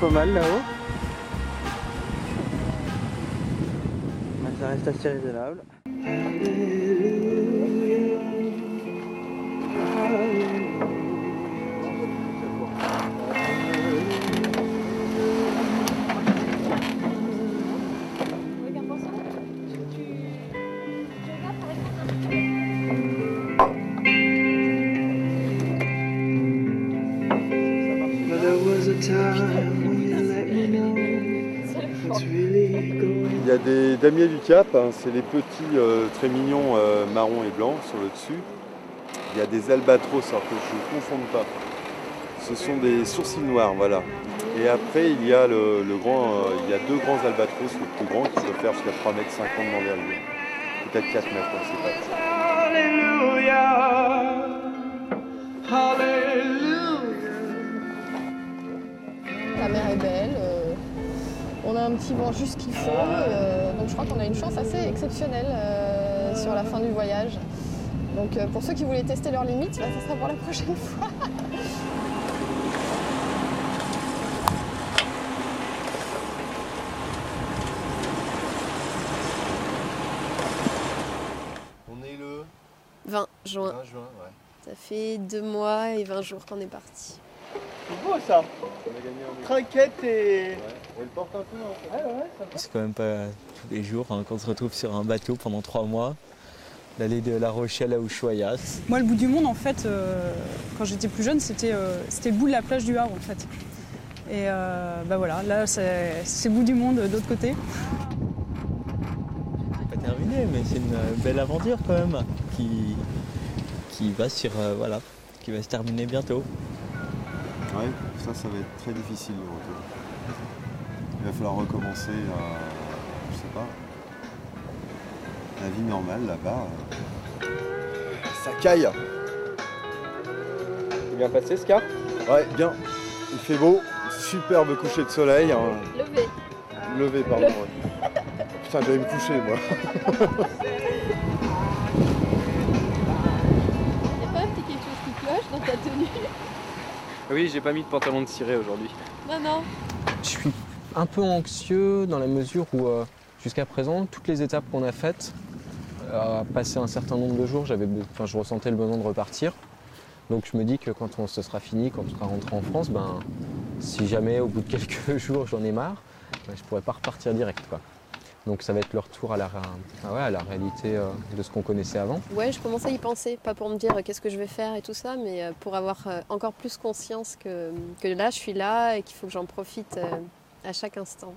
pas mal là-haut. Ça reste assez raisonnable. Il y a des damiers du Cap, hein, c'est les petits euh, très mignons euh, marron et blanc sur le dessus. Il y a des albatros, alors que je ne confonde pas. Ce sont des sourcils noirs, voilà. Et après, il y a le, le grand, euh, il y a deux grands albatros, le plus grand qui peut faire jusqu'à 3,50 m d'envergure. Peut-être 4 mètres, on ne sait pas. La mer est belle, euh, on a un petit vent juste qu'il faut, euh, donc je crois qu'on a une chance assez exceptionnelle euh, sur la fin du voyage. Donc euh, pour ceux qui voulaient tester leurs limites, bah, ça sera pour la prochaine fois. On est le 20 juin, 20 juin, ouais. ça fait deux mois et 20 jours qu'on est parti. C'est beau ça On a gagné un Trinquette et. Ouais. On le porte un peu en fait. Ouais, ouais, ça va. C'est quand même pas tous les jours hein, qu'on se retrouve sur un bateau pendant trois mois, d'aller de La Rochelle à Ushuaia. Moi, le bout du monde, en fait, euh, quand j'étais plus jeune, c'était euh, c'était le bout de la plage du Havre, en fait. Et euh, bah voilà, là, c'est bout du monde de l'autre côté. C'est pas terminé, mais c'est une euh, belle aventure quand même qui, qui va sur euh, voilà, qui va se terminer bientôt. Ouais, ça, ça va être très difficile le retour. Il va falloir recommencer à, je sais pas, la vie normale là-bas. Ça caille C'est bien passé ce cas Ouais, bien. Il fait beau, superbe coucher de soleil. hein. Levé. Levé, pardon. ouais. Putain, j'allais me coucher moi. Y'a pas un petit quelque chose qui cloche dans ta tenue? Oui, j'ai pas mis de pantalon de ciré aujourd'hui. Non, non. Je suis un peu anxieux dans la mesure où, euh, jusqu'à présent, toutes les étapes qu'on a faites, euh, passé un certain nombre de jours, j'avais, enfin, je ressentais le besoin de repartir. Donc je me dis que quand on se sera fini, quand on sera rentré en France, ben, si jamais au bout de quelques jours j'en ai marre, ben, je pourrais pas repartir direct. Quoi. Donc ça va être le retour à la, ah ouais, à la réalité euh, de ce qu'on connaissait avant. Ouais, je commence à y penser, pas pour me dire euh, qu'est-ce que je vais faire et tout ça, mais euh, pour avoir encore plus conscience que, que là, je suis là et qu'il faut que j'en profite à chaque instant.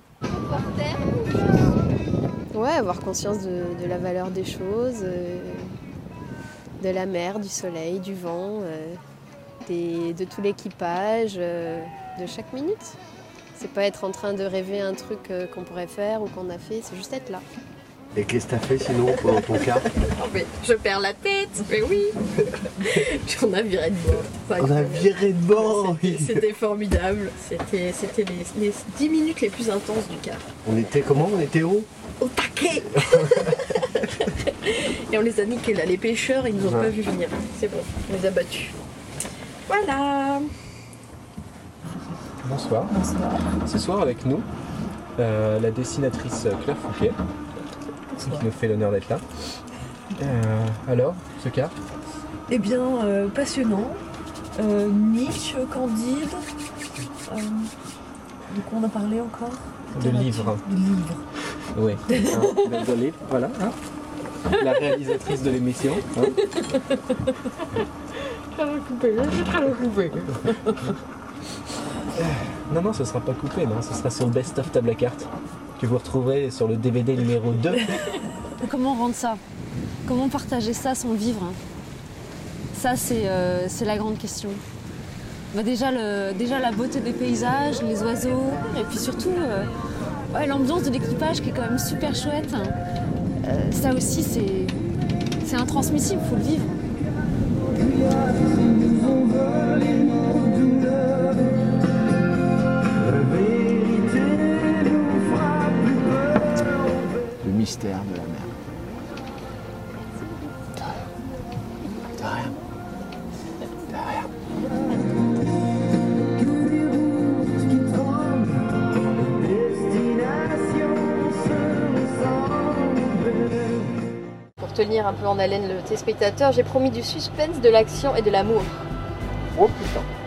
Ouais, avoir conscience de, la valeur des choses, de la mer, du soleil, du vent, des- de tout l'équipage, de chaque minute. C'est pas être en train de rêver un truc euh, qu'on pourrait faire ou qu'on a fait, c'est juste être là. Et qu'est-ce que t'as fait sinon pendant ton cas mais je perds la tête, mais oui On a viré de bord. On a viré de bord oui. C'était- formidable. C'était c'était les, les 10 minutes les plus intenses du car. On était comment? On était où? Au taquet Et on les a niqués là. Les pêcheurs, ils nous ont Ouais. pas vu venir. C'est bon, on les a battus. Voilà Bonsoir. Ce soir avec nous, euh, la dessinatrice Claire Fouquet, qui nous fait l'honneur d'être là. Euh, alors, ce cas Eh bien, euh, passionnant. Nietzsche, Candide. De quoi on a parlé encore? De livre. De livre. Oui. Hein, de livre, voilà. hein. La réalisatrice de l'émission. hein. Non, non, ce sera pas coupé, non, ce sera sur le best-of table à cartes que vous retrouverez sur le DVD numéro 2. Comment rendre ça? Comment partager ça sans vivre hein? Ça, c'est euh, c'est la grande question. Bah, déjà, la beauté des paysages, les oiseaux, et puis surtout euh, l'ambiance de l'équipage qui est quand même super chouette. Euh, ça aussi, c'est intransmissible, faut le vivre. Tenir un peu en haleine le téléspectateur, j'ai promis du suspense, de l'action et de l'amour. Oh putain.